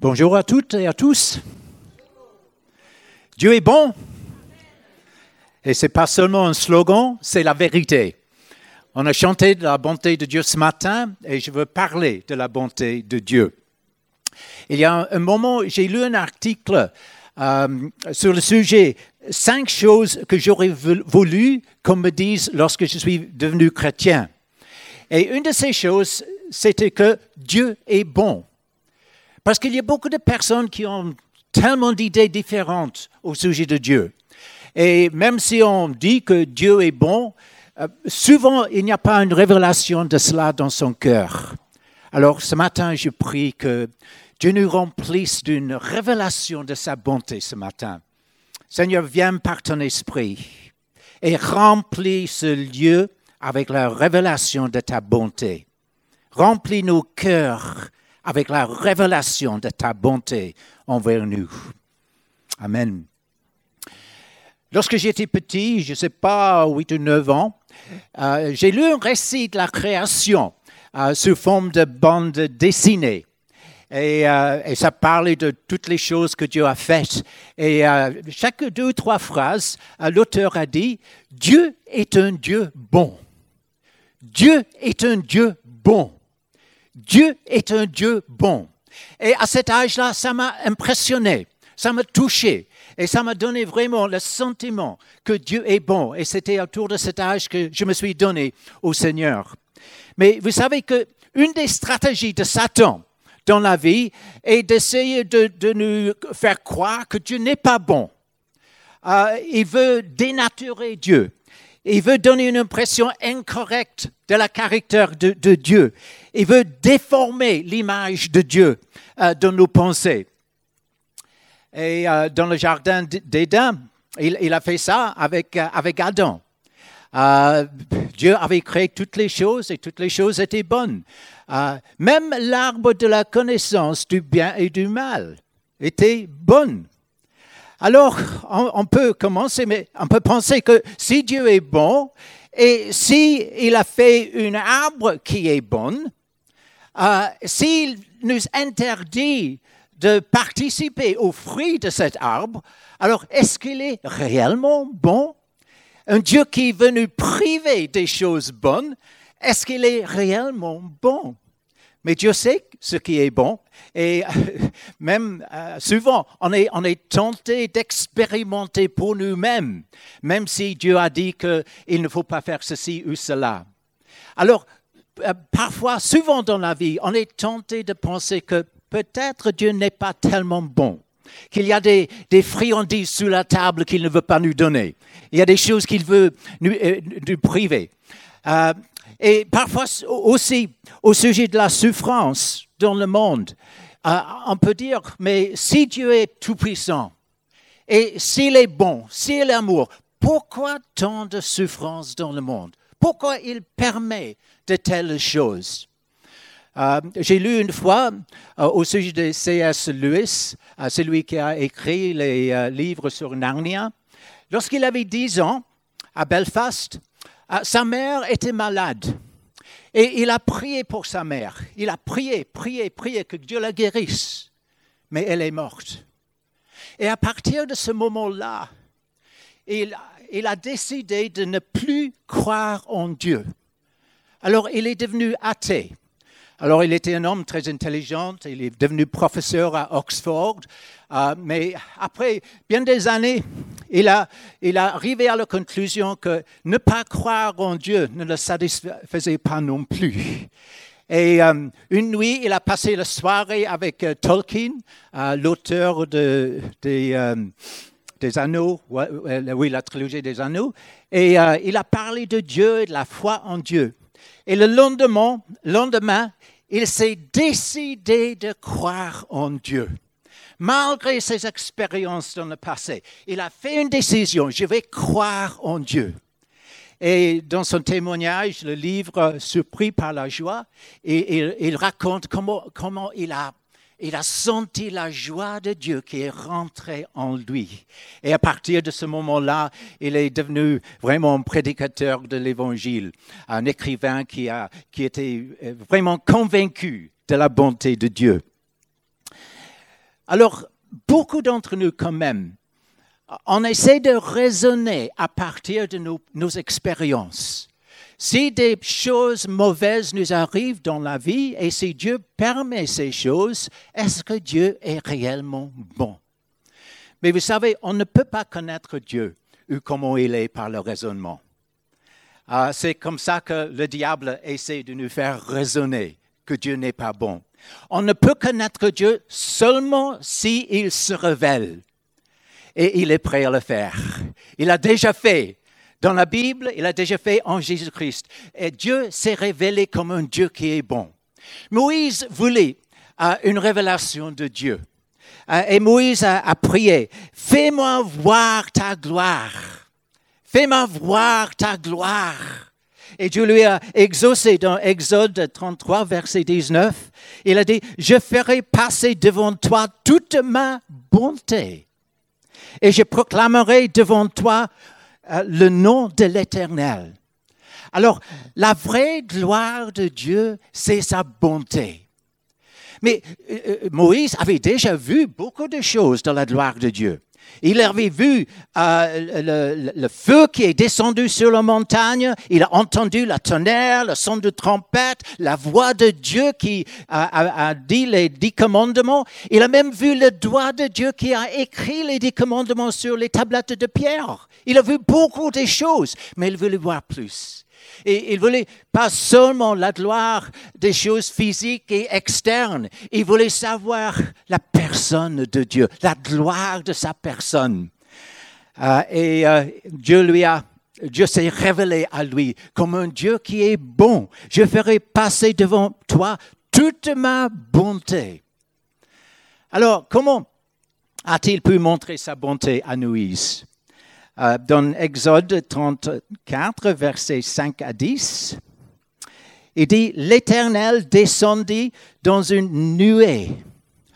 Bonjour à toutes et à tous. Dieu est bon. Et ce n'est pas seulement un slogan, c'est la vérité. On a chanté de la bonté de Dieu ce matin et je veux parler de la bonté de Dieu. Il y a un moment, j'ai lu un article euh, sur le sujet cinq choses que j'aurais voulu qu'on me dise lorsque je suis devenu chrétien. Et une de ces choses, c'était que Dieu est bon. Parce qu'il y a beaucoup de personnes qui ont tellement d'idées différentes au sujet de Dieu. Et même si on dit que Dieu est bon, euh, souvent il n'y a pas une révélation de cela dans son cœur. Alors ce matin, je prie que Dieu nous remplisse d'une révélation de sa bonté ce matin. Seigneur, viens par ton esprit et remplis ce lieu avec la révélation de ta bonté. Remplis nos cœurs avec la révélation de ta bonté envers nous. Amen. Lorsque j'étais petit, je ne sais pas, 8 ou 9 ans, euh, j'ai lu un récit de la création euh, sous forme de bande dessinée. Euh, et, ça parlait de toutes les choses que Dieu a faites. Et chaque deux ou trois phrases, l'auteur a dit, Dieu est un Dieu bon. Dieu est un Dieu bon. Dieu est un Dieu bon. Et à cet âge-là, ça m'a impressionné, ça m'a touché. Et ça m'a donné vraiment le sentiment que Dieu est bon. Et c'était autour de cet âge que je me suis donné au Seigneur. Mais vous savez que une des stratégies de Satan dans la vie est d'essayer de, nous faire croire que Dieu n'est pas bon. Euh, il veut dénaturer Dieu. Il veut donner une impression incorrecte de la caractère de, Dieu. Il veut déformer l'image de Dieu euh, dans nos pensées. Et euh, dans le jardin d'Éden, il, a fait ça avec, euh, avec Adam. Dieu avait créé toutes les choses et toutes les choses étaient bonnes. même l'arbre de la connaissance du bien et du mal était bonne. Alors, on, peut commencer, mais on peut penser que si Dieu est bon et s'il il a fait une arbre qui est bonne, euh, s'il nous interdit de participer aux fruits de cet arbre, alors est-ce qu'il est réellement bon? Un Dieu qui veut nous priver des choses bonnes, est-ce qu'il est réellement bon? Mais Dieu sait ce qui est bon. Et même euh, souvent, on est, tenté d'expérimenter pour nous-mêmes, même si Dieu a dit qu'il ne faut pas faire ceci ou cela. Alors, euh, parfois, souvent dans la vie, on est tenté de penser que peut-être Dieu n'est pas tellement bon qu'il y a des, friandises sous la table qu'il ne veut pas nous donner. Il y a des choses qu'il veut nous, euh, nous priver. Et parfois aussi au sujet de la souffrance dans le monde, euh, on peut dire, mais si Dieu est tout-puissant, et s'il est bon, s'il est amour, pourquoi tant de souffrance dans le monde? Pourquoi il permet de telles choses? Euh, J'ai lu une fois euh, au sujet de C.S. Lewis, celui qui a écrit les livres sur Narnia. Lorsqu'il avait 10 ans, à Belfast, sa mère était malade. Et il a prié pour sa mère. Il a prié, prié, prié que Dieu la guérisse. Mais elle est morte. Et à partir de ce moment-là, il, il, a décidé de ne plus croire en Dieu. Alors il est devenu athée. Alors, il était un homme très intelligent, il est devenu professeur à Oxford, euh, mais après bien des années, il a, il a arrivé à la conclusion que ne pas croire en Dieu ne le satisfaisait pas non plus. Et euh, une nuit, il a passé la soirée avec euh, Tolkien, l'auteur de, des, des Anneaux, oui, la trilogie des Anneaux, et il a parlé de Dieu et de la foi en Dieu. Et le lendemain, lendemain il s'est décidé de croire en Dieu. Malgré ses expériences dans le passé, il a fait une décision, je vais croire en Dieu. Et dans son témoignage, le livre Surpris par la joie, il, il raconte comment, comment il a il a senti la joie de Dieu qui est rentrée en lui. Et à partir de ce moment-là, il est devenu vraiment un prédicateur de l'Évangile, un écrivain qui, a, qui était vraiment convaincu de la bonté de Dieu. Alors, beaucoup d'entre nous quand même, on essaie de raisonner à partir de nos expériences. Si des choses mauvaises nous arrivent dans la vie et si Dieu permet ces choses, est-ce que Dieu est réellement bon? Mais vous savez, on ne peut pas connaître Dieu ou comment il est par le raisonnement. Ah, c'est comme ça que le diable essaie de nous faire raisonner que Dieu n'est pas bon. On ne peut connaître Dieu seulement s'il se révèle. Et il est prêt à le faire. Il a déjà fait dans la Bible, il a déjà fait en Jésus-Christ. Et Dieu s'est révélé comme un Dieu qui est bon. Moïse voulait euh, une révélation de Dieu. Euh, et Moïse a, a prié, fais-moi voir ta gloire. Fais-moi voir ta gloire. Et Dieu lui a exaucé dans Exode 33, verset 19. Il a dit, je ferai passer devant toi toute ma bonté. Et je proclamerai devant toi le nom de l'Éternel. Alors, la vraie gloire de Dieu, c'est sa bonté. Mais euh, euh, Moïse avait déjà vu beaucoup de choses dans la gloire de Dieu. Il avait vu euh, le, feu qui est descendu sur la montagne, il a entendu la tonnerre, le son de trompette, la voix de Dieu qui a, dit les dix commandements. Il a même vu le doigt de Dieu qui a écrit les dix commandements sur les tablettes de pierre. Il a vu beaucoup de choses, mais il voulait voir plus. Et il voulait pas seulement la gloire des choses physiques et externes, il voulait savoir la personne de Dieu, la gloire de sa personne. Euh, et euh, Dieu lui a Dieu s'est révélé à lui comme un Dieu qui est bon. Je ferai passer devant toi toute ma bonté. Alors, comment a-t-il pu montrer sa bonté à Moïse? Dans Exode 34, versets 5 à 10, il dit, l'Éternel descendit dans une nuée.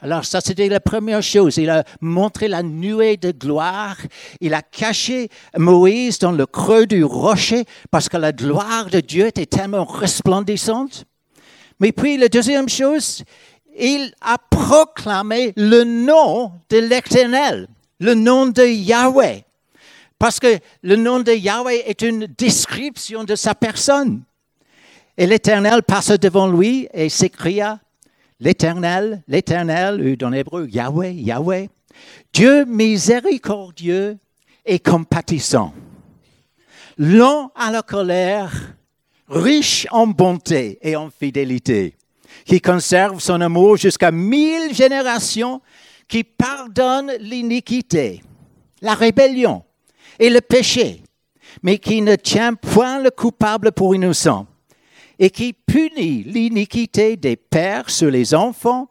Alors ça, c'était la première chose. Il a montré la nuée de gloire. Il a caché Moïse dans le creux du rocher parce que la gloire de Dieu était tellement resplendissante. Mais puis, la deuxième chose, il a proclamé le nom de l'Éternel, le nom de Yahweh. Parce que le nom de Yahweh est une description de sa personne. Et l'Éternel passe devant lui et s'écria, l'Éternel, l'Éternel, ou dans l'hébreu, Yahweh, Yahweh, Dieu miséricordieux et compatissant, lent à la colère, riche en bonté et en fidélité, qui conserve son amour jusqu'à mille générations, qui pardonne l'iniquité, la rébellion, et le péché, mais qui ne tient point le coupable pour innocent, et qui punit l'iniquité des pères sur les enfants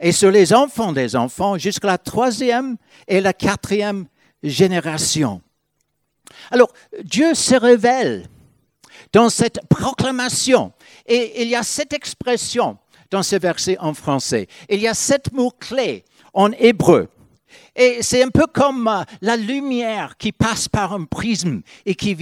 et sur les enfants des enfants jusqu'à la troisième et la quatrième génération. Alors, Dieu se révèle dans cette proclamation, et il y a cette expression dans ce verset en français, il y a sept mots-clés en hébreu. Et c'est un peu comme euh, la lumière qui passe par un prisme et qui,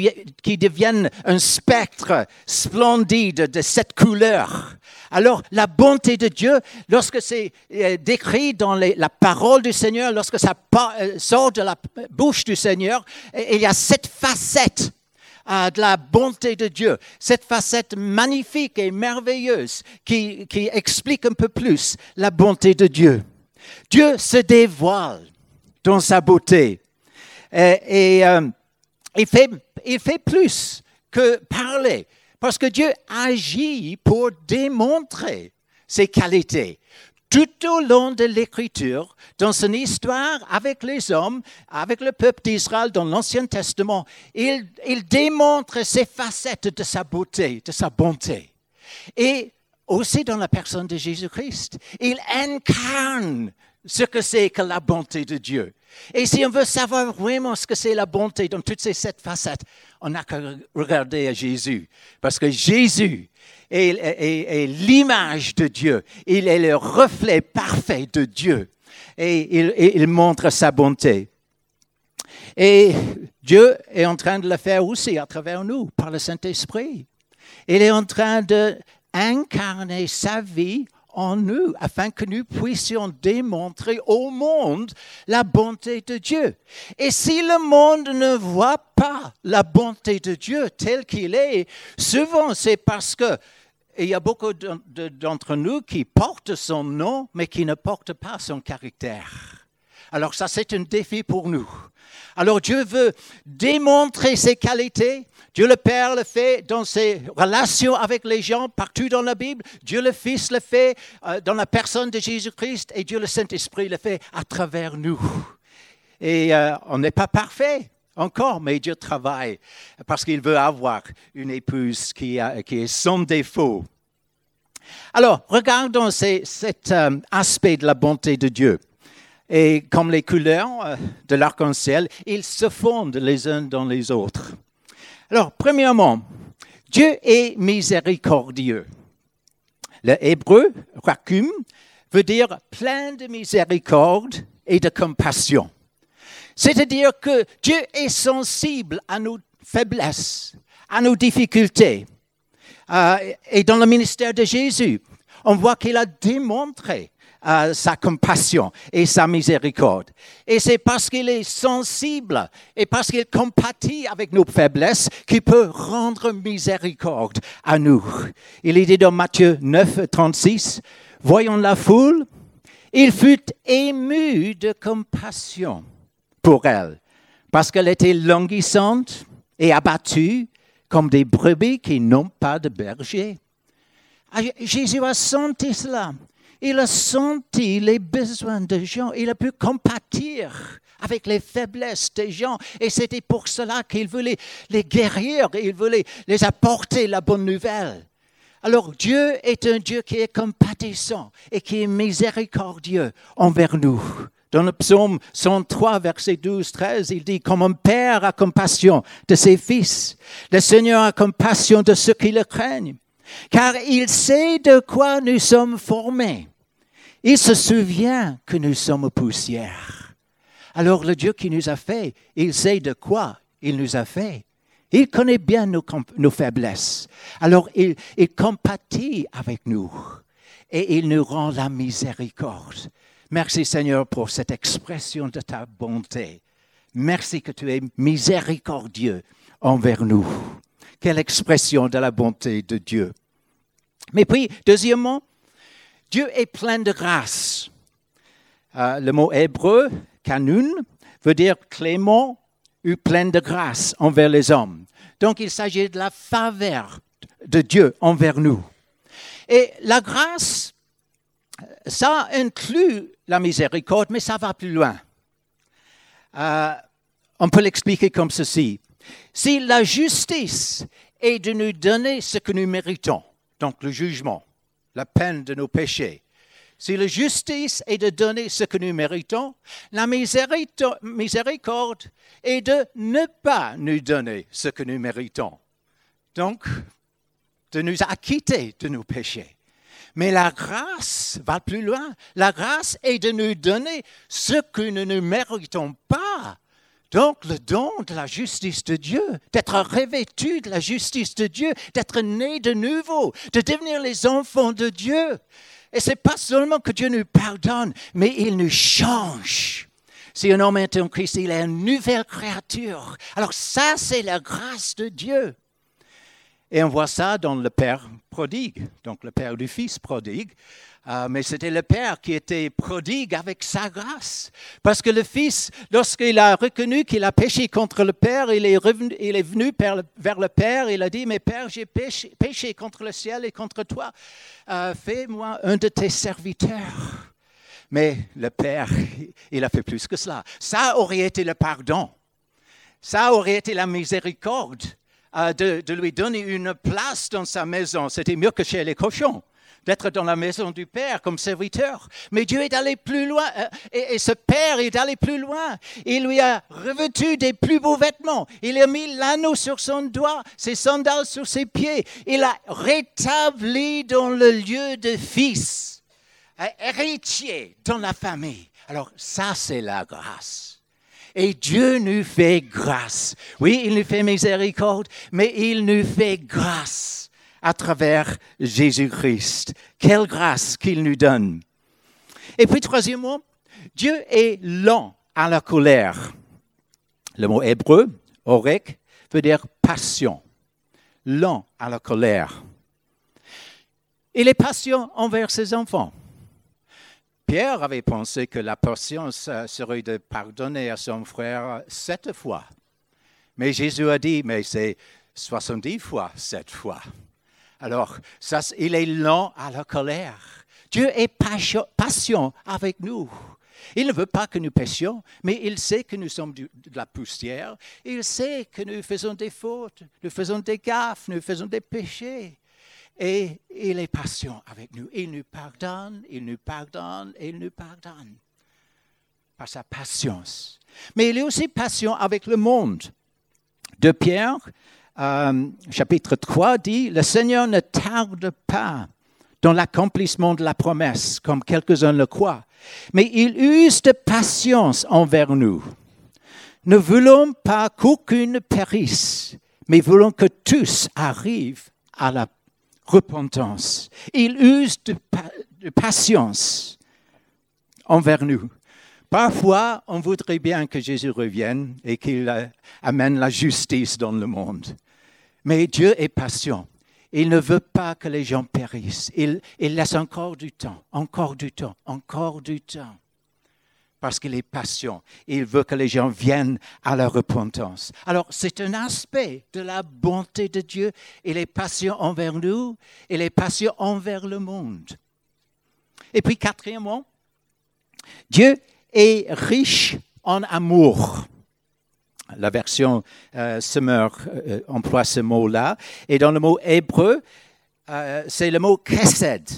devient un spectre splendide de cette couleur. Alors, la bonté de Dieu, lorsque c'est euh, décrit dans la parole du Seigneur, lorsque ça euh, sort de la bouche du Seigneur, il y a cette facette de la bonté de Dieu, cette facette magnifique et merveilleuse qui explique un peu plus la bonté de Dieu. Dieu se dévoile dans sa beauté. Et, euh, il, fait, plus que parler, parce que Dieu agit pour démontrer ses qualités. Tout au long de l'Écriture, dans son histoire avec les hommes, avec le peuple d'Israël dans l'Ancien Testament, il, il démontre ses facettes de sa beauté, de sa bonté. Et aussi dans la personne de Jésus-Christ. Il incarne ce que c'est que la bonté de Dieu. Et si on veut savoir vraiment ce que c'est la bonté dans toutes ces sept facettes, on n'a qu'à regarder à Jésus. Parce que Jésus est, l'image de Dieu. Il est le reflet parfait de Dieu. Et il, il montre sa bonté. Et Dieu est en train de le faire aussi à travers nous, par le Saint-Esprit. Il est en train d'incarner sa vie en nous afin que nous puissions démontrer au monde la bonté de Dieu. Et si le monde ne voit pas la bonté de Dieu telle qu'il est, souvent c'est parce que il y a beaucoup d'entre nous qui portent son nom, mais qui ne portent pas son caractère. Alors ça, c'est un défi pour nous. Alors Dieu veut démontrer ses qualités, Dieu le Père le fait dans ses relations avec les gens partout dans la Bible. Dieu le Fils le fait euh, dans la personne de Jésus-Christ et Dieu le Saint-Esprit le fait à travers nous. Et euh, on n'est pas parfait encore, mais Dieu travaille parce qu'il veut avoir une épouse qui, est sans défaut. Alors, regardons cet euh, aspect de la bonté de Dieu. Et comme les couleurs de l'arc-en-ciel, ils se fondent les uns dans les autres. Alors, premièrement, Dieu est miséricordieux. Le hébreu, rakum, veut dire plein de miséricorde et de compassion. C'est-à-dire que Dieu est sensible à nos faiblesses, à nos difficultés. Euh, et dans le ministère de Jésus, on voit qu'il a démontré sa compassion et sa miséricorde. Et c'est parce qu'il est sensible et parce qu'il compatit avec nos faiblesses qu'il peut rendre miséricorde à nous. Il est dit dans Matthieu 9, 36, voyons la foule, il fut ému de compassion pour elle, parce qu'elle était languissante et abattue comme des brebis qui n'ont pas de berger. Ah, Jésus a senti cela. Il a senti les besoins des gens. Il a pu compatir avec les faiblesses des gens. Et c'était pour cela qu'il voulait les guérir. Il voulait les apporter la bonne nouvelle. Alors Dieu est un Dieu qui est compatissant et qui est miséricordieux envers nous. Dans le psaume 103, verset 12, 13, il dit, comme un père a compassion de ses fils, le Seigneur a compassion de ceux qui le craignent, car il sait de quoi nous sommes formés. Il se souvient que nous sommes poussière. Alors le Dieu qui nous a fait, il sait de quoi il nous a fait. Il connaît bien nos, faiblesses. Alors il, il compatit avec nous et il nous rend la miséricorde. Merci Seigneur pour cette expression de ta bonté. Merci que tu es miséricordieux envers nous. Quelle expression de la bonté de Dieu. Mais puis, deuxièmement, Dieu est plein de grâce. Euh, le mot hébreu, kanun, veut dire clément ou plein de grâce envers les hommes. Donc il s'agit de la faveur de Dieu envers nous. Et la grâce, ça inclut la miséricorde, mais ça va plus loin. Euh, on peut l'expliquer comme ceci. Si la justice est de nous donner ce que nous méritons, donc le jugement, la peine de nos péchés. Si la justice est de donner ce que nous méritons, la miséricorde est de ne pas nous donner ce que nous méritons. Donc, de nous acquitter de nos péchés. Mais la grâce va plus loin. La grâce est de nous donner ce que nous ne méritons pas. Donc le don de la justice de Dieu, d'être revêtu de la justice de Dieu, d'être né de nouveau, de devenir les enfants de Dieu. Et ce n'est pas seulement que Dieu nous pardonne, mais il nous change. Si un homme est en Christ, il est une nouvelle créature. Alors ça, c'est la grâce de Dieu. Et on voit ça dans le Père prodigue, donc le Père du Fils prodigue. Ah, mais c'était le Père qui était prodigue avec sa grâce. Parce que le Fils, lorsqu'il a reconnu qu'il a péché contre le Père, il est, revenu, il est venu vers le Père, il a dit, mais Père, j'ai péché, contre le ciel et contre toi. Euh, fais-moi un de tes serviteurs. Mais le Père, il a fait plus que cela. Ça aurait été le pardon. Ça aurait été la miséricorde de, de lui donner une place dans sa maison. C'était mieux que chez les cochons d'être dans la maison du Père comme serviteur. Mais Dieu est allé plus loin, euh, et, ce Père est allé plus loin. Il lui a revêtu des plus beaux vêtements. Il a mis l'anneau sur son doigt, ses sandales sur ses pieds. Il a rétabli dans le lieu de fils, héritier dans la famille. Alors ça, c'est la grâce. Et Dieu nous fait grâce. Oui, il nous fait miséricorde, mais il nous fait grâce à travers Jésus-Christ. Quelle grâce qu'il nous donne. Et puis, troisièmement, Dieu est lent à la colère. Le mot hébreu, orek, veut dire passion. Lent à la colère. Il est patient envers ses enfants. Pierre avait pensé que la patience serait de pardonner à son frère sept fois. Mais Jésus a dit, mais c'est 70 fois sept fois. Alors, ça, il est lent à la colère. Dieu est patient avec nous. Il ne veut pas que nous péchions, mais il sait que nous sommes de la poussière. Il sait que nous faisons des fautes, nous faisons des gaffes, nous faisons des péchés. Et il est patient avec nous. Il nous pardonne, il nous pardonne, il nous pardonne par sa patience. Mais il est aussi patient avec le monde. De Pierre, euh, chapitre 3, dit, Le Seigneur ne tarde pas dans l'accomplissement de la promesse, comme quelques-uns le croient, mais il use de patience envers nous. Ne voulons pas qu'aucune périsse, mais voulons que tous arrivent à la repentance. Il use de, patience envers nous. Parfois, on voudrait bien que Jésus revienne et qu'il euh, amène la justice dans le monde. Mais Dieu est patient. Il ne veut pas que les gens périssent. Il, laisse encore du temps, encore du temps, encore du temps parce qu'il est patient. Il veut que les gens viennent à la repentance. Alors, c'est un aspect de la bonté de Dieu. Il est patient envers nous, il est patient envers le monde. Et puis, quatrièmement, Dieu est riche en amour. La version euh, euh emploie ce mot-là. Et dans le mot hébreu, euh, c'est le mot chesed.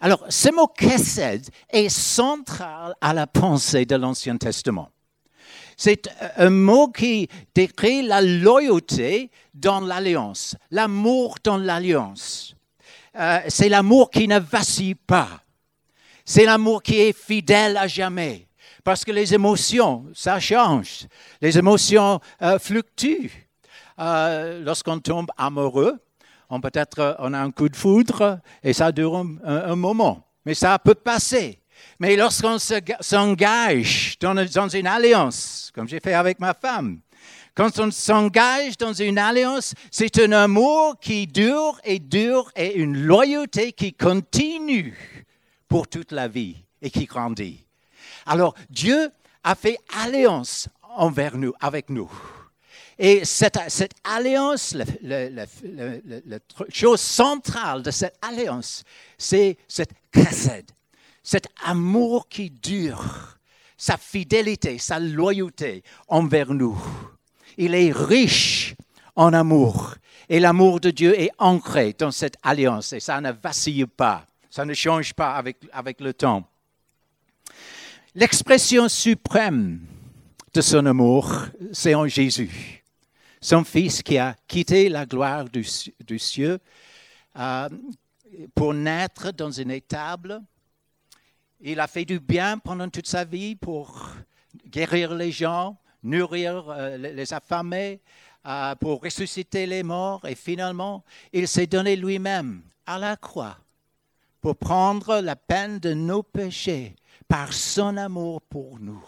Alors, ce mot Kesed est central à la pensée de l'Ancien Testament. C'est un mot qui décrit la loyauté dans l'alliance, l'amour dans l'alliance. Euh, c'est l'amour qui ne vacille pas. C'est l'amour qui est fidèle à jamais. Parce que les émotions, ça change. Les émotions euh, fluctuent. Euh, lorsqu'on tombe amoureux, on peut-être on a un coup de foudre et ça dure un, moment, mais ça peut passer. Mais lorsqu'on s'engage dans une alliance, comme j'ai fait avec ma femme, quand on s'engage dans une alliance, c'est un amour qui dure et dure et une loyauté qui continue pour toute la vie et qui grandit. Alors Dieu a fait alliance envers nous, avec nous. Et cette, alliance, la chose centrale de cette alliance, c'est cette chesed, cet amour qui dure, sa fidélité, sa loyauté envers nous. Il est riche en amour. Et l'amour de Dieu est ancré dans cette alliance et ça ne vacille pas, ça ne change pas avec, avec le temps. L'expression suprême de son amour, c'est en Jésus son Fils qui a quitté la gloire du, ciel euh, pour naître dans une étable. Il a fait du bien pendant toute sa vie pour guérir les gens, nourrir euh, les affamés, euh, pour ressusciter les morts. Et finalement, il s'est donné lui-même à la croix pour prendre la peine de nos péchés par son amour pour nous.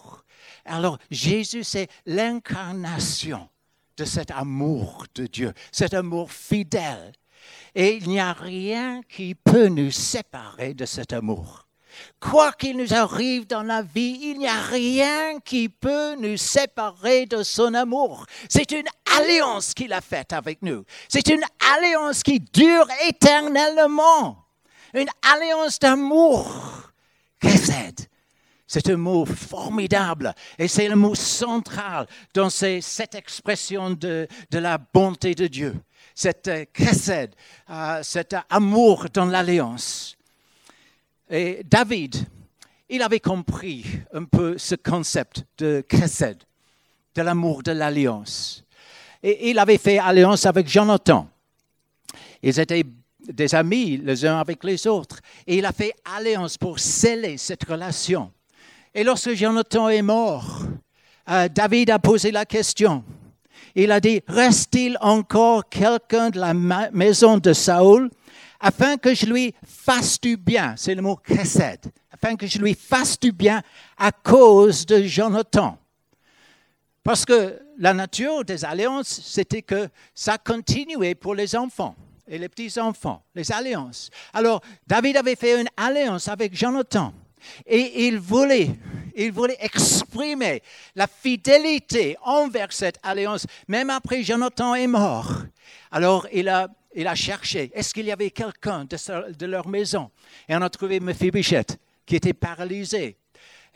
Alors Jésus, c'est l'incarnation de cet amour de Dieu, cet amour fidèle. Et il n'y a rien qui peut nous séparer de cet amour. Quoi qu'il nous arrive dans la vie, il n'y a rien qui peut nous séparer de son amour. C'est une alliance qu'il a faite avec nous. C'est une alliance qui dure éternellement. Une alliance d'amour. C'est un mot formidable et c'est le mot central dans cette expression de, la bonté de Dieu, cette chesed, euh, euh, cet amour dans l'alliance. Et David, il avait compris un peu ce concept de chesed, de l'amour de l'alliance. Et il avait fait alliance avec Jonathan. Ils étaient des amis les uns avec les autres. Et il a fait alliance pour sceller cette relation. Et lorsque Jonathan est mort, euh, David a posé la question. il a dit, reste-t-il encore quelqu'un de la maison de Saoul afin que je lui fasse du bien? C'est le mot chesed. Afin que je lui fasse du bien à cause de Jonathan. Parce que la nature des alliances, c'était que ça continuait pour les enfants et les petits-enfants, les alliances. Alors, David avait fait une alliance avec Jonathan. Et il voulait, il voulait exprimer la fidélité envers cette alliance, même après Jonathan est mort. Alors il a, il a cherché, est-ce qu'il y avait quelqu'un de, leur maison? Et on a trouvé Mephibosheth, qui était paralysé,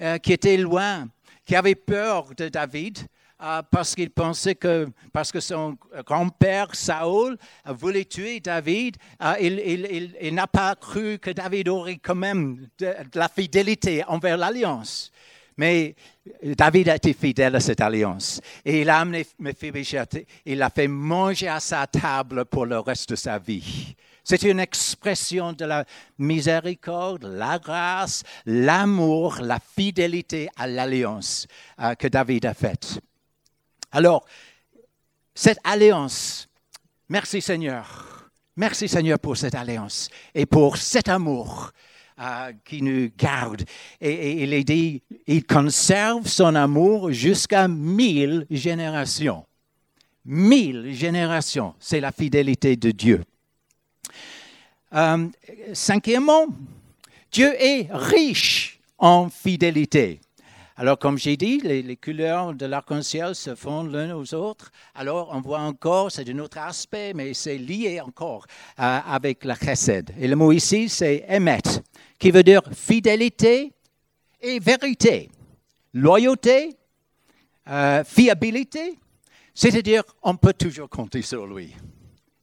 euh, qui était loin, qui avait peur de David. Euh, parce qu'il pensait que, parce que son grand-père Saoul voulait tuer David, euh, il, n'a pas cru que David aurait quand même de, la fidélité envers l'alliance. Mais David a été fidèle à cette alliance. Et il a amené Mephibosheth, il l'a fait manger à sa table pour le reste de sa vie. C'est une expression de la miséricorde, la grâce, l'amour, la fidélité à l'alliance euh, que David a faite. Alors, cette alliance, merci Seigneur, merci Seigneur pour cette alliance et pour cet amour euh, qui nous garde. Et, il est dit, il conserve son amour jusqu'à mille générations. Mille générations, c'est la fidélité de Dieu. Euh, cinquièmement, Dieu est riche en fidélité. Alors, comme j'ai dit, les, couleurs de l'arc-en-ciel se fondent l'une aux autres. Alors, on voit encore, c'est un autre aspect, mais c'est lié encore euh, avec la chesed. Et le mot ici, c'est emet, qui veut dire fidélité et vérité, loyauté, euh, fiabilité. C'est-à-dire, on peut toujours compter sur lui.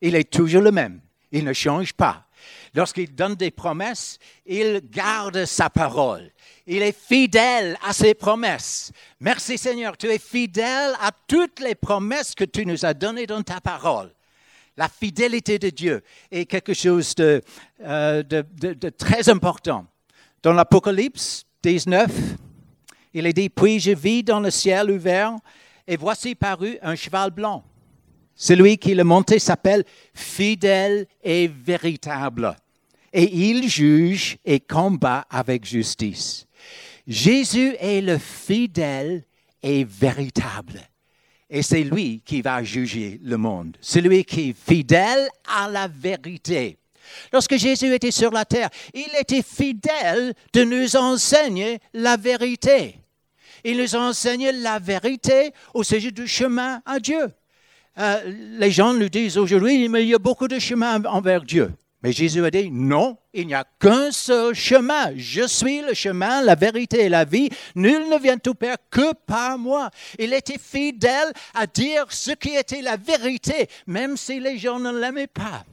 Il est toujours le même. Il ne change pas. Lorsqu'il donne des promesses, il garde sa parole. Il est fidèle à ses promesses. Merci Seigneur, tu es fidèle à toutes les promesses que tu nous as données dans ta parole. La fidélité de Dieu est quelque chose de, euh, très important. Dans l'Apocalypse 19, il est dit, puis je vis dans le ciel ouvert, et voici paru un cheval blanc. Celui qui le montait s'appelle fidèle et véritable. Et il juge et combat avec justice. Jésus est le fidèle et véritable. Et c'est lui qui va juger le monde. Celui qui est fidèle à la vérité. Lorsque Jésus était sur la terre, il était fidèle de nous enseigner la vérité. Il nous enseigne la vérité au sujet du chemin à Dieu. Euh, les gens nous disent aujourd'hui, mais il y a beaucoup de chemins envers Dieu. Mais Jésus a dit, non, il n'y a qu'un seul chemin. Je suis le chemin, la vérité et la vie. Nul ne vient au Père que par moi. Il était fidèle à dire ce qui était la vérité, même si les gens ne l'aimaient pas.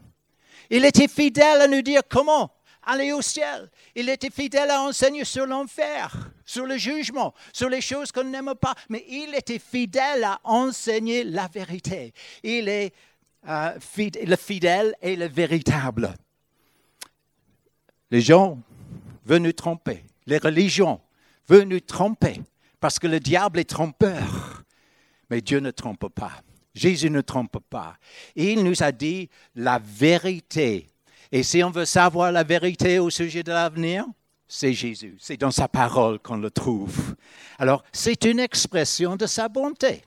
Il était fidèle à nous dire comment aller au ciel. Il était fidèle à enseigner sur l'enfer, sur le jugement, sur les choses qu'on n'aime pas. Mais il était fidèle à enseigner la vérité. Il est euh, le fidèle et le véritable. Les gens veulent nous tromper. Les religions veulent nous tromper parce que le diable est trompeur. Mais Dieu ne trompe pas. Jésus ne trompe pas. Il nous a dit la vérité. Et si on veut savoir la vérité au sujet de l'avenir, c'est Jésus. C'est dans sa parole qu'on le trouve. Alors, c'est une expression de sa bonté,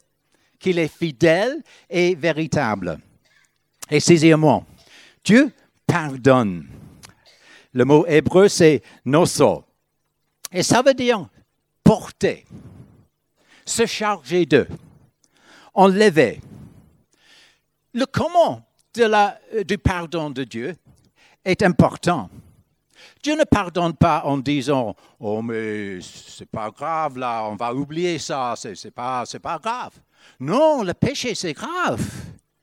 qu'il est fidèle et véritable. Et sixièmement, Dieu pardonne. Le mot hébreu, c'est noso. Et ça veut dire porter, se charger d'eux, enlever. Le comment de la, euh, du pardon de Dieu est important. Dieu ne pardonne pas en disant Oh, mais c'est pas grave là, on va oublier ça, c'est pas, pas grave. Non, le péché, c'est grave.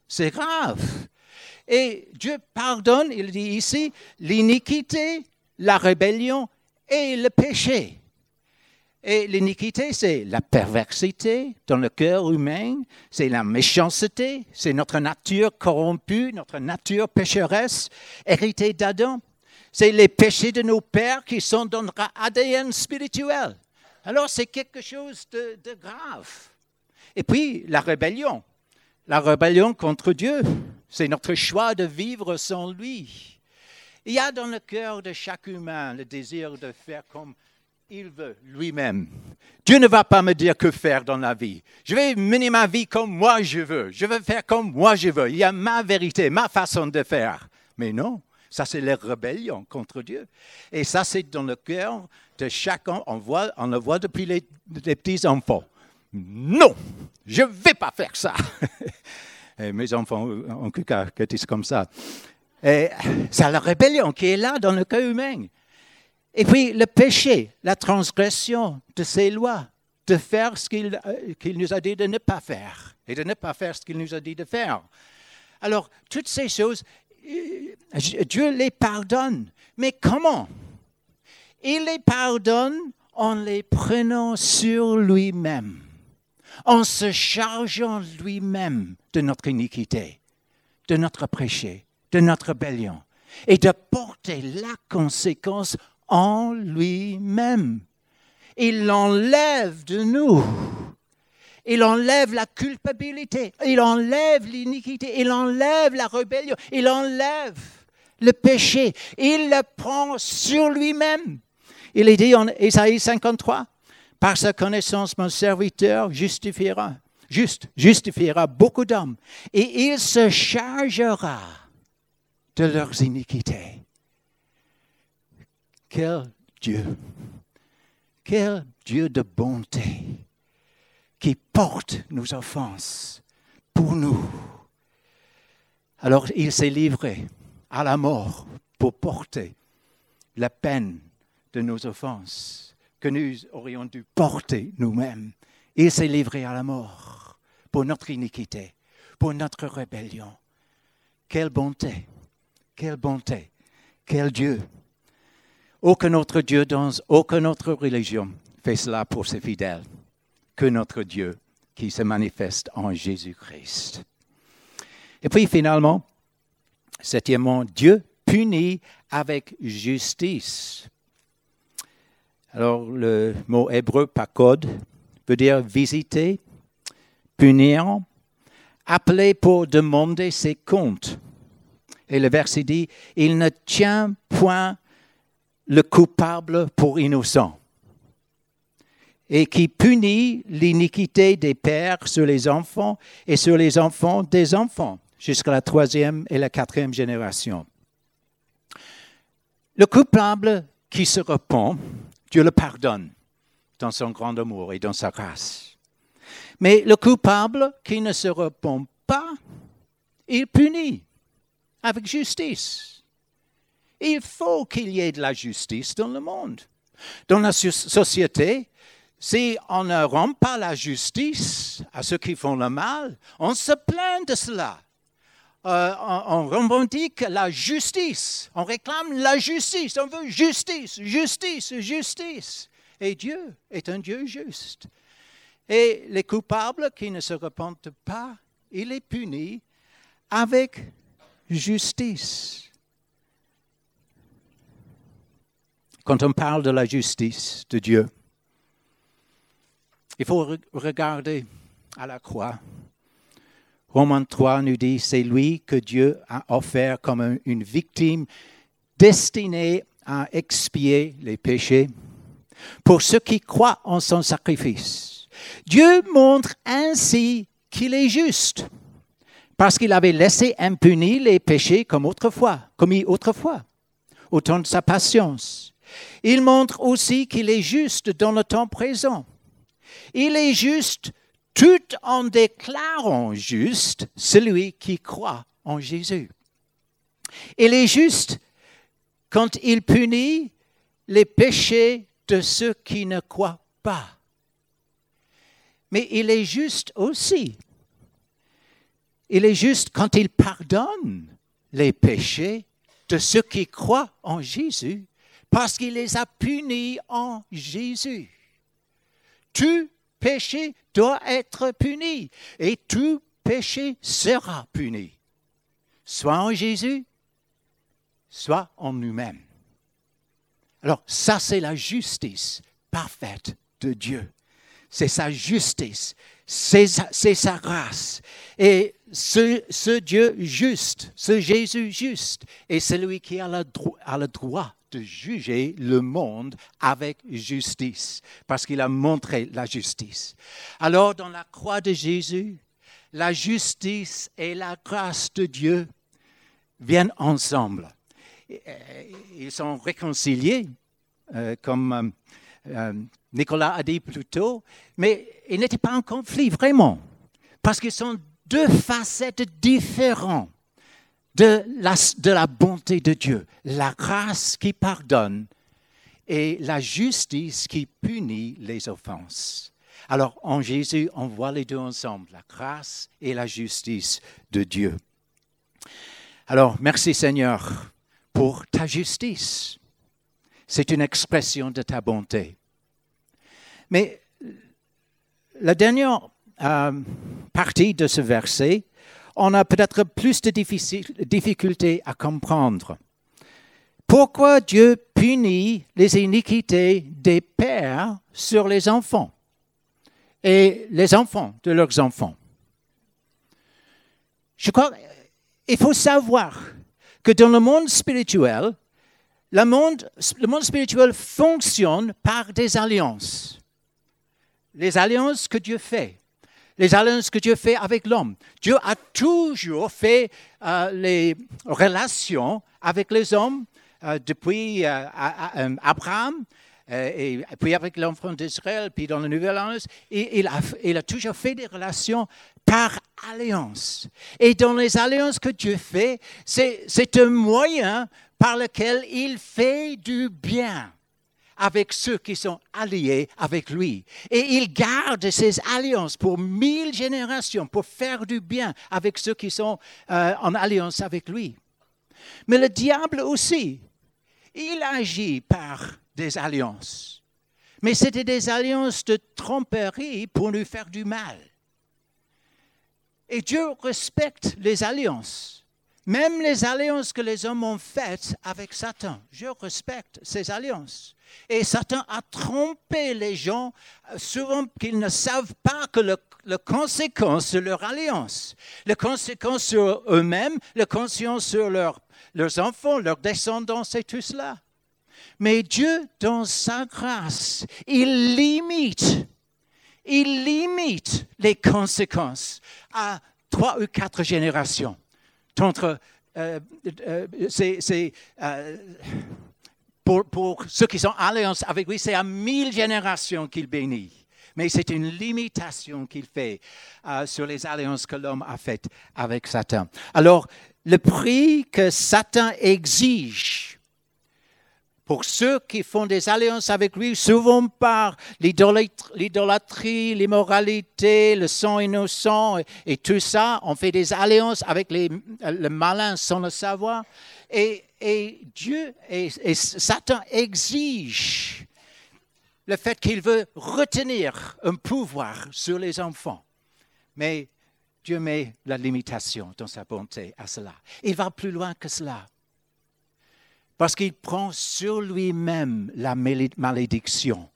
C'est grave. Et Dieu pardonne, il dit ici, l'iniquité, la rébellion et le péché. Et l'iniquité, c'est la perversité dans le cœur humain, c'est la méchanceté, c'est notre nature corrompue, notre nature pécheresse, héritée d'Adam. C'est les péchés de nos pères qui sont dans notre ADN spirituel. Alors c'est quelque chose de, grave. Et puis la rébellion. la rébellion contre Dieu. C'est notre choix de vivre sans lui. Il y a dans le cœur de chaque humain le désir de faire comme il veut lui-même. Dieu ne va pas me dire que faire dans la vie. Je vais mener ma vie comme moi je veux. Je vais faire comme moi je veux. Il y a ma vérité, ma façon de faire. Mais non, ça c'est la rébellion contre Dieu. Et ça c'est dans le cœur de chacun. On, voit, on le voit depuis les, petits enfants. Non, je ne vais pas faire ça. Mes enfants, en tout cas, disent comme ça. C'est la rébellion qui est là dans le cœur humain. Et puis le péché, la transgression de ses lois, de faire ce euh, qu'il nous a dit de ne pas faire et de ne pas faire ce qu'il nous a dit de faire. Alors, toutes ces choses, euh, Dieu les pardonne. Mais comment? Il les pardonne en les prenant sur lui-même, en se chargeant lui-même de notre iniquité, de notre péché, de notre rébellion, et de porter la conséquence en lui-même. Il l'enlève de nous. Il enlève la culpabilité, il enlève l'iniquité, il enlève la rébellion, il enlève le péché. Il le prend sur lui-même. Il est dit en Isaïe 53, par sa connaissance, mon serviteur justifiera, juste, justifiera beaucoup d'hommes, et il se chargera de leurs iniquités. Quel Dieu, quel Dieu de bonté qui porte nos offenses pour nous. Alors il s'est livré à la mort pour porter la peine de nos offenses que nous aurions dû porter nous-mêmes. Il s'est livré à la mort pour notre iniquité, pour notre rébellion. Quelle bonté, quelle bonté, quel Dieu aucun autre Dieu dans aucune autre religion fait cela pour ses fidèles que notre Dieu qui se manifeste en Jésus-Christ. Et puis finalement, septièmement, Dieu punit avec justice. Alors le mot hébreu pakod veut dire visiter, punir, appeler pour demander ses comptes. Et le verset dit, il ne tient point le coupable pour innocent et qui punit l'iniquité des pères sur les enfants et sur les enfants des enfants jusqu'à la troisième et la quatrième génération. Le coupable qui se repent, Dieu le pardonne dans son grand amour et dans sa grâce. Mais le coupable qui ne se repent pas, il punit avec justice. Il faut qu'il y ait de la justice dans le monde. Dans la société, si on ne rend pas la justice à ceux qui font le mal, on se plaint de cela. Euh, on, revendique la justice, on réclame la justice, on veut justice, justice, justice. Et Dieu est un Dieu juste. Et les coupables qui ne se repentent pas, il est puni avec justice. Quand on parle de la justice de Dieu. Il faut regarder à la croix. Romains 3 nous dit, c'est lui que Dieu a offert comme une victime destinée à expier les péchés pour ceux qui croient en son sacrifice. Dieu montre ainsi qu'il est juste parce qu'il avait laissé impunis les péchés comme autrefois, commis autrefois, au temps de sa patience. Il montre aussi qu'il est juste dans le temps présent. Il est juste tout en déclarant juste celui qui croit en Jésus. Il est juste quand il punit les péchés de ceux qui ne croient pas. Mais il est juste aussi. Il est juste quand il pardonne les péchés de ceux qui croient en Jésus parce qu'il les a punis en Jésus. Tout péché doit être puni et tout péché sera puni, soit en Jésus, soit en nous-mêmes. Alors ça, c'est la justice parfaite de Dieu. c'est sa justice, c'est sa, grâce. Et ce, Dieu juste, ce Jésus juste, est celui qui a le, a le droit de juger le monde avec justice, parce qu'il a montré la justice. Alors, dans la croix de Jésus, la justice et la grâce de Dieu viennent ensemble. Ils sont réconciliés, euh, comme euh, euh, Nicolas a dit plus tôt, mais ils n'étaient pas en conflit vraiment, parce qu'ils sont deux facettes différentes de la, de la bonté de Dieu, la grâce qui pardonne et la justice qui punit les offenses. Alors en Jésus, on voit les deux ensemble, la grâce et la justice de Dieu. Alors merci Seigneur pour ta justice. C'est une expression de ta bonté. Mais la dernière euh, partie de ce verset, on a peut-être plus de difficultés à comprendre. Pourquoi Dieu punit les iniquités des pères sur les enfants et les enfants de leurs enfants? Je crois qu'il faut savoir que dans le monde spirituel, le monde, spirituel fonctionne par des alliances. Les alliances que Dieu fait les alliances que Dieu fait avec l'homme. Dieu a toujours fait euh, les relations avec les hommes euh, depuis euh, Abraham. et puis avec l'enfant d'Israël, puis dans la Nouvelle Alliance, il, a, il a toujours fait des relations par alliance. Et dans les alliances que Dieu fait, c'est un moyen par lequel il fait du bien avec ceux qui sont alliés avec lui. Et il garde ses alliances pour mille générations, pour faire du bien avec ceux qui sont euh, en alliance avec lui. Mais le diable aussi, il agit par des alliances. Mais c'était des alliances de tromperie pour nous faire du mal. Et Dieu respecte les alliances. Même les alliances que les hommes ont faites avec Satan, je respecte ces alliances. Et Satan a trompé les gens, euh, souvent qu'ils ne savent pas que le, conséquence de leur alliance, les conséquences sur eux-mêmes, les conséquences sur leurs enfants, leurs descendants, c'est tout cela. Mais Dieu, dans sa grâce, il limite, il limite les conséquences à trois ou quatre générations entre, euh, euh, c'est, euh, pour, ceux qui sont alliance avec lui, c'est à mille générations qu'il bénit. Mais c'est une limitation qu'il fait sur les alliances que l'homme a faites avec Satan. Alors, le prix que Satan exige pour ceux qui font des alliances avec lui, souvent par l'idolâtrie, l'immoralité, le sang innocent et, tout ça, on fait des alliances avec les, le malin sans le savoir. Et, Dieu et, Satan exige le fait qu'il veut retenir un pouvoir sur les enfants. Mais Dieu met la limitation dans sa bonté à cela. Il va plus loin que cela. Parce qu'il prend sur lui-même la malédiction.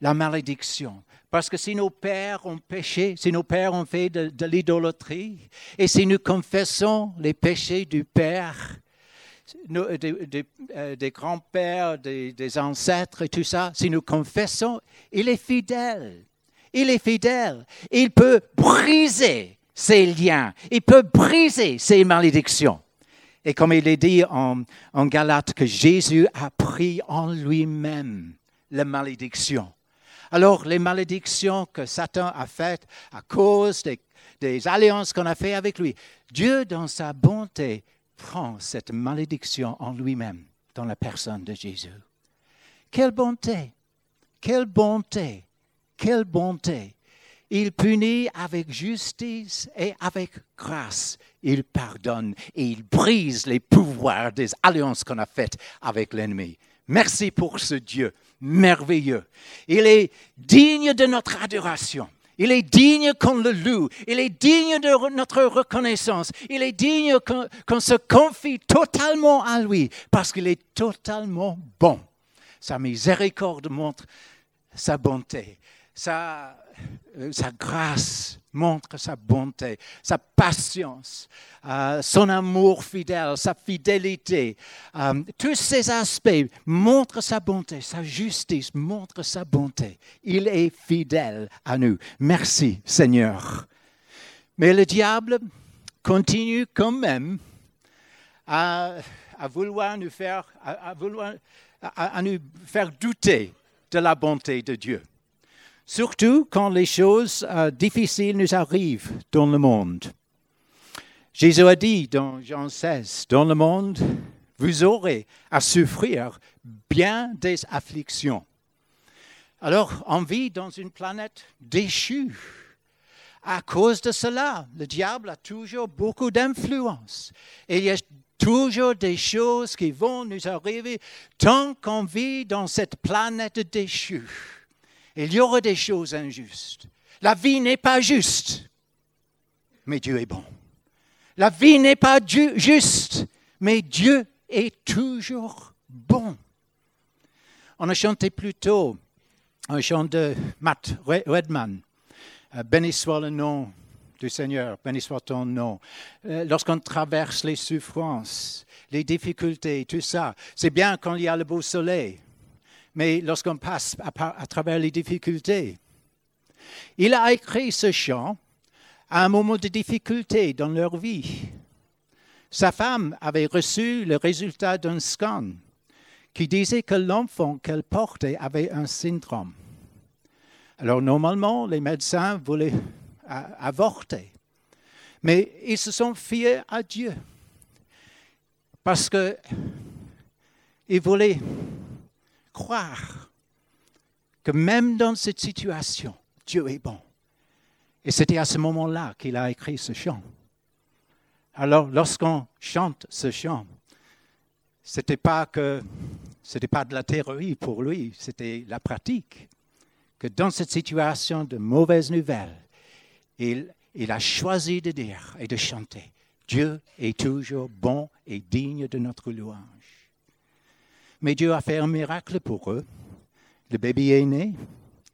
La malédiction. Parce que si nos pères ont péché, si nos pères ont fait de, l'idolâtrie, et si nous confessons les péchés du Père, euh, des, grands-pères, des, des, ancêtres et tout ça, si nous confessons, il est fidèle. Il est fidèle. Il peut briser ces liens. Il peut briser ces malédictions. Et comme il est dit en, Galate, que Jésus a pris en lui-même la malédiction. Alors, les malédictions que Satan a faites à cause des alliances qu'on a faites avec lui, Dieu, dans sa bonté, prend cette malédiction en lui-même dans la personne de Jésus. Quelle bonté, quelle bonté, quelle bonté. Il punit avec justice et avec grâce. Il pardonne et il brise les pouvoirs des alliances qu'on a faites avec l'ennemi. Merci pour ce Dieu merveilleux. Il est digne de notre adoration. Il est digne qu'on le loue. Il est digne de notre reconnaissance. Il est digne qu'on se confie totalement à lui parce qu'il est totalement bon. Sa miséricorde montre sa bonté sa, sa grâce montre sa bonté, sa patience, euh, son amour fidèle, sa fidélité. Euh, tous ces aspects montrent sa bonté, sa justice montre sa bonté. Il est fidèle à nous. Merci Seigneur. Mais le diable continue quand même à, vouloir nous faire, à, vouloir, à nous faire douter de la bonté de Dieu. Surtout quand les choses euh, difficiles nous arrivent dans le monde. Jésus a dit dans Jean 16, dans le monde, vous aurez à souffrir bien des afflictions. Alors, on vit dans une planète déchue. À cause de cela, le diable a toujours beaucoup d'influence. Et il y a toujours des choses qui vont nous arriver tant qu'on vit dans cette planète déchue. Il y aura des choses injustes. La vie n'est pas juste, mais Dieu est bon. La vie n'est pas juste, mais Dieu est toujours bon. On a chanté plus tôt un chant de Matt Redman. Euh, béni soit le nom du Seigneur, béni soit ton nom. Euh, lorsqu'on traverse les souffrances, les difficultés, tout ça, c'est bien quand il y a le beau soleil mais lorsqu'on passe à, travers les difficultés. Il a écrit ce chant à un moment de difficulté dans leur vie. Sa femme avait reçu le résultat d'un scan qui disait que l'enfant qu'elle portait avait un syndrome. Alors normalement, les médecins voulaient avorter, mais ils se sont fiés à Dieu parce qu'ils voulaient croire que même dans cette situation, Dieu est bon. Et c'était à ce moment-là qu'il a écrit ce chant. Alors, lorsqu'on chante ce chant, c'était pas que c'était pas de la théorie pour lui, c'était la pratique. Que dans cette situation de mauvaises nouvelles, il, il a choisi de dire et de chanter Dieu est toujours bon et digne de notre louange. Mais Dieu a fait un miracle pour eux. Le bébé est né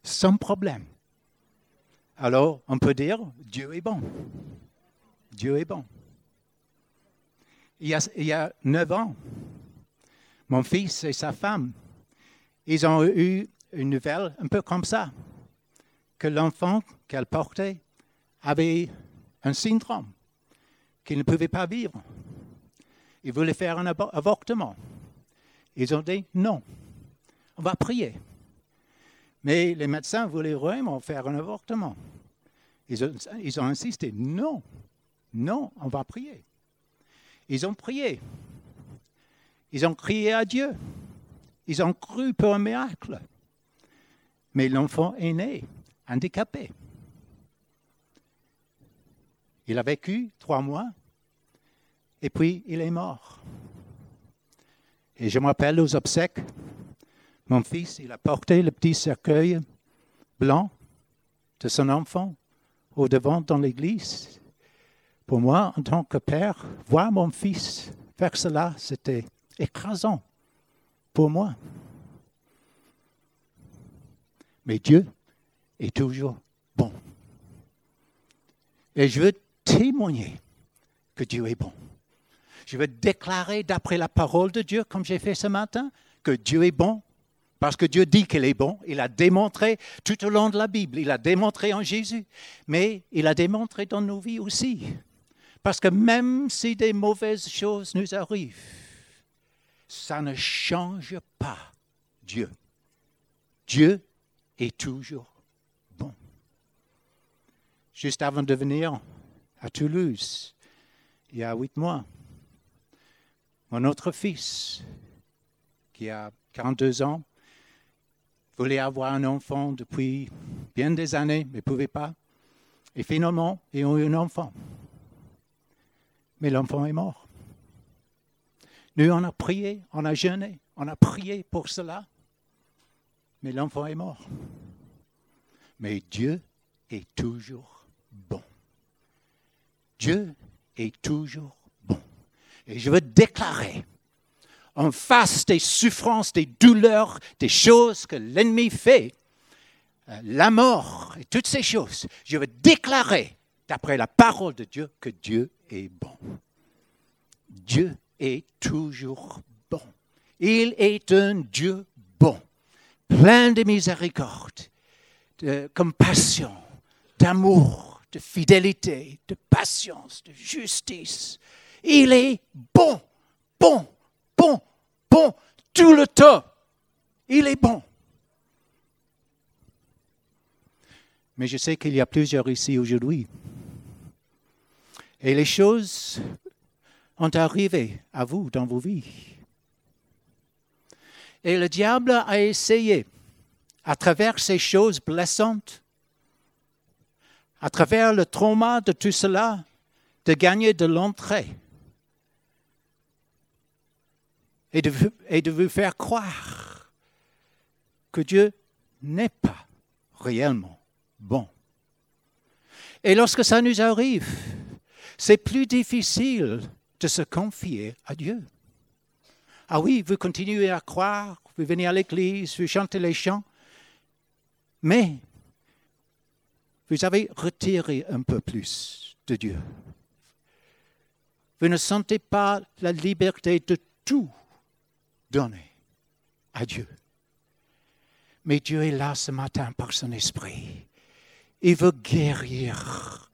sans problème. Alors, on peut dire, Dieu est bon. Dieu est bon. Il y, a, il ans, mon fils et sa femme, ils ont eu une nouvelle un peu comme ça, que l'enfant qu'elle portait avait un syndrome, qu'il ne pouvait pas vivre. Il voulait faire un avortement. Ils ont dit non, on va prier. Mais les médecins voulaient vraiment faire un avortement. Ils ont, insisté, non, non, on va prier. Ils ont prié. Ils ont crié à Dieu. Ils ont cru pour un miracle. Mais l'enfant est né handicapé. Il a vécu trois mois et puis il est mort. Et je me rappelle aux obsèques, mon fils, il a porté le petit cercueil blanc de son enfant au devant dans l'église. Pour moi, en tant que père, voir mon fils faire cela, c'était écrasant pour moi. Mais Dieu est toujours bon. Et je veux témoigner que Dieu est bon. Je veux déclarer d'après la parole de Dieu, comme j'ai fait ce matin, que Dieu est bon? Parce que Dieu dit qu'il est bon. Il a démontré tout au long de la Bible. Il a démontré en Jésus. Mais il a démontré dans nos vies aussi. Parce que même si des mauvaises choses nous arrivent, ça ne change pas Dieu. Dieu est toujours bon. Juste avant de venir à Toulouse, il y a huit mois, mon autre fils, qui a 42 ans, voulait avoir un enfant depuis bien des années, mais ne pouvait pas. Et finalement, ils ont eu un enfant. Mais l'enfant est mort. Nous, on a prié, on a jeûné, on a prié pour cela. Mais l'enfant est mort. Mais Dieu est toujours bon. Dieu est toujours et je veux déclarer, en face des souffrances, des douleurs, des choses que l'ennemi fait, euh, la mort et toutes ces choses, je veux déclarer, d'après la parole de Dieu, que Dieu est bon. Dieu est toujours bon. Il est un Dieu bon, plein de miséricorde, de compassion, d'amour, de fidélité, de patience, de justice. Il est bon, bon, bon, bon, tout le temps. Il est bon. Mais je sais qu'il y a plusieurs ici aujourd'hui. Et les choses ont arrivé à vous dans vos vies. Et le diable a essayé, à travers ces choses blessantes, à travers le trauma de tout cela, de gagner de l'entrée et de, vous faire croire que Dieu n'est pas réellement bon. Et lorsque ça nous arrive, c'est plus difficile de se confier à Dieu. Ah oui, vous continuez à croire, vous venez à l'église, vous chantez les chants, mais vous avez retiré un peu plus de Dieu. Vous ne sentez pas la liberté de tout donner à Dieu. Mais Dieu est là ce matin par son esprit. Il veut guérir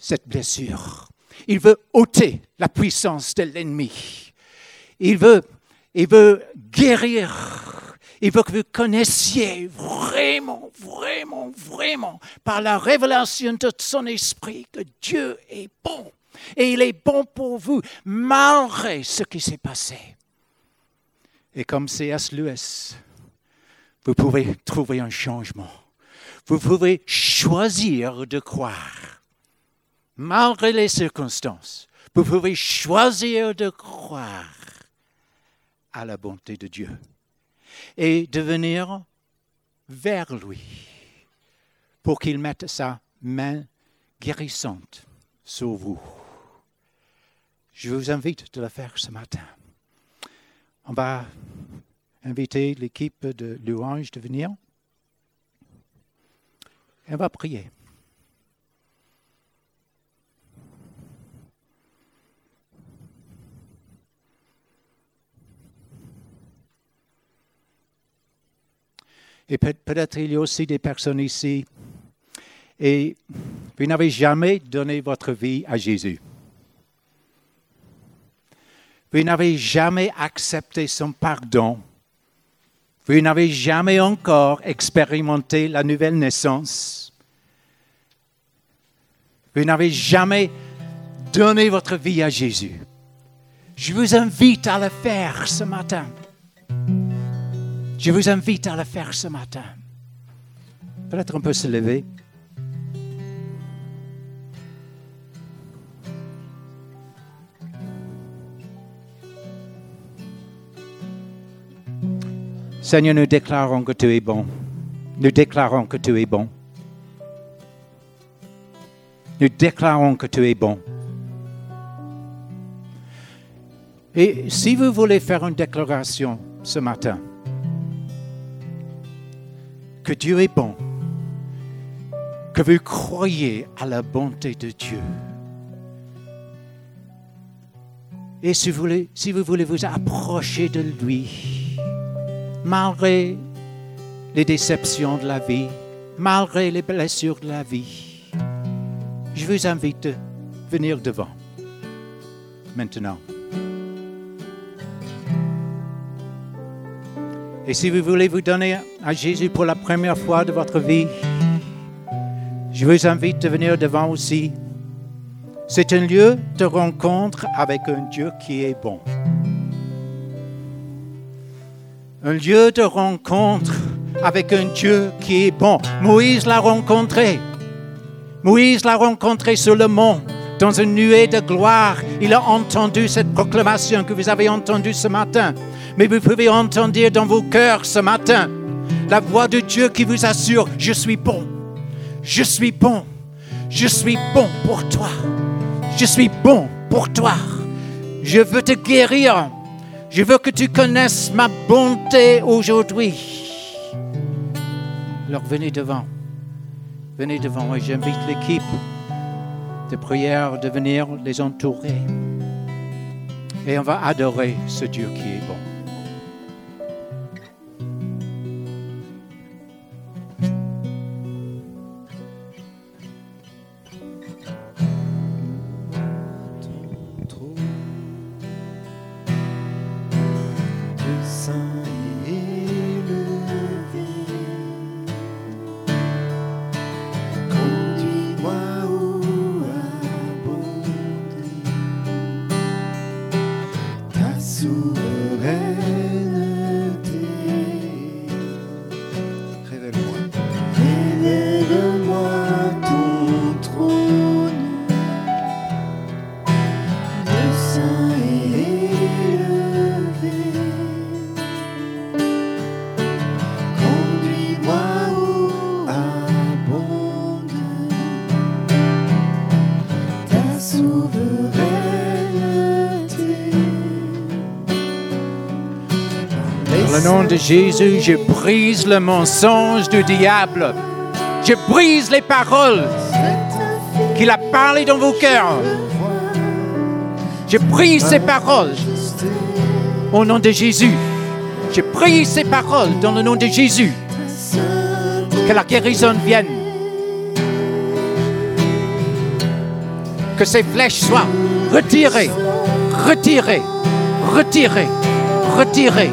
cette blessure. Il veut ôter la puissance de l'ennemi. Il veut, il veut guérir. Il veut que vous connaissiez vraiment, vraiment, vraiment, par la révélation de son esprit, que Dieu est bon. Et il est bon pour vous, malgré ce qui s'est passé. Et comme C.S. Lewis, vous pouvez trouver un changement. Vous pouvez choisir de croire, malgré les circonstances. Vous pouvez choisir de croire à la bonté de Dieu et de venir vers lui pour qu'il mette sa main guérissante sur vous. Je vous invite de le faire ce matin. On va inviter l'équipe de louange de venir. Et on va prier. Et peut-être il y a aussi des personnes ici et vous n'avez jamais donné votre vie à Jésus. Vous n'avez jamais accepté son pardon. Vous n'avez jamais encore expérimenté la nouvelle naissance. Vous n'avez jamais donné votre vie à Jésus. Je vous invite à le faire ce matin. Je vous invite à le faire ce matin. Peut-être on peut se lever. Seigneur, nous déclarons que tu es bon. Nous déclarons que tu es bon. Nous déclarons que tu es bon. Et si vous voulez faire une déclaration ce matin, que Dieu est bon, que vous croyez à la bonté de Dieu. Et si vous voulez, si vous, voulez vous approcher de lui, malgré les déceptions de la vie, malgré les blessures de la vie, je vous invite à venir devant maintenant. Et si vous voulez vous donner à Jésus pour la première fois de votre vie, je vous invite à venir devant aussi. C'est un lieu de rencontre avec un Dieu qui est bon. Un lieu de rencontre avec un Dieu qui est bon. Moïse l'a rencontré. Moïse l'a rencontré sur le mont, dans une nuée de gloire. Il a entendu cette proclamation que vous avez entendue ce matin mais vous pouvez entendre dans vos cœurs ce matin la voix de Dieu qui vous assure, je suis bon, je suis bon, je suis bon pour toi, je suis bon pour toi, je veux te guérir, je veux que tu connaisses ma bonté aujourd'hui. Alors venez devant. Venez devant et j'invite l'équipe de prière de venir les entourer. Et on va adorer ce Dieu qui est bon. Jésus, je brise le mensonge du diable. Je brise les paroles qu'il a parlé dans vos cœurs. Je brise ces paroles au nom de Jésus. Je brise ces paroles dans le nom de Jésus. Que la guérison vienne. Que ces flèches soient retirées, retirées, retirées, retirées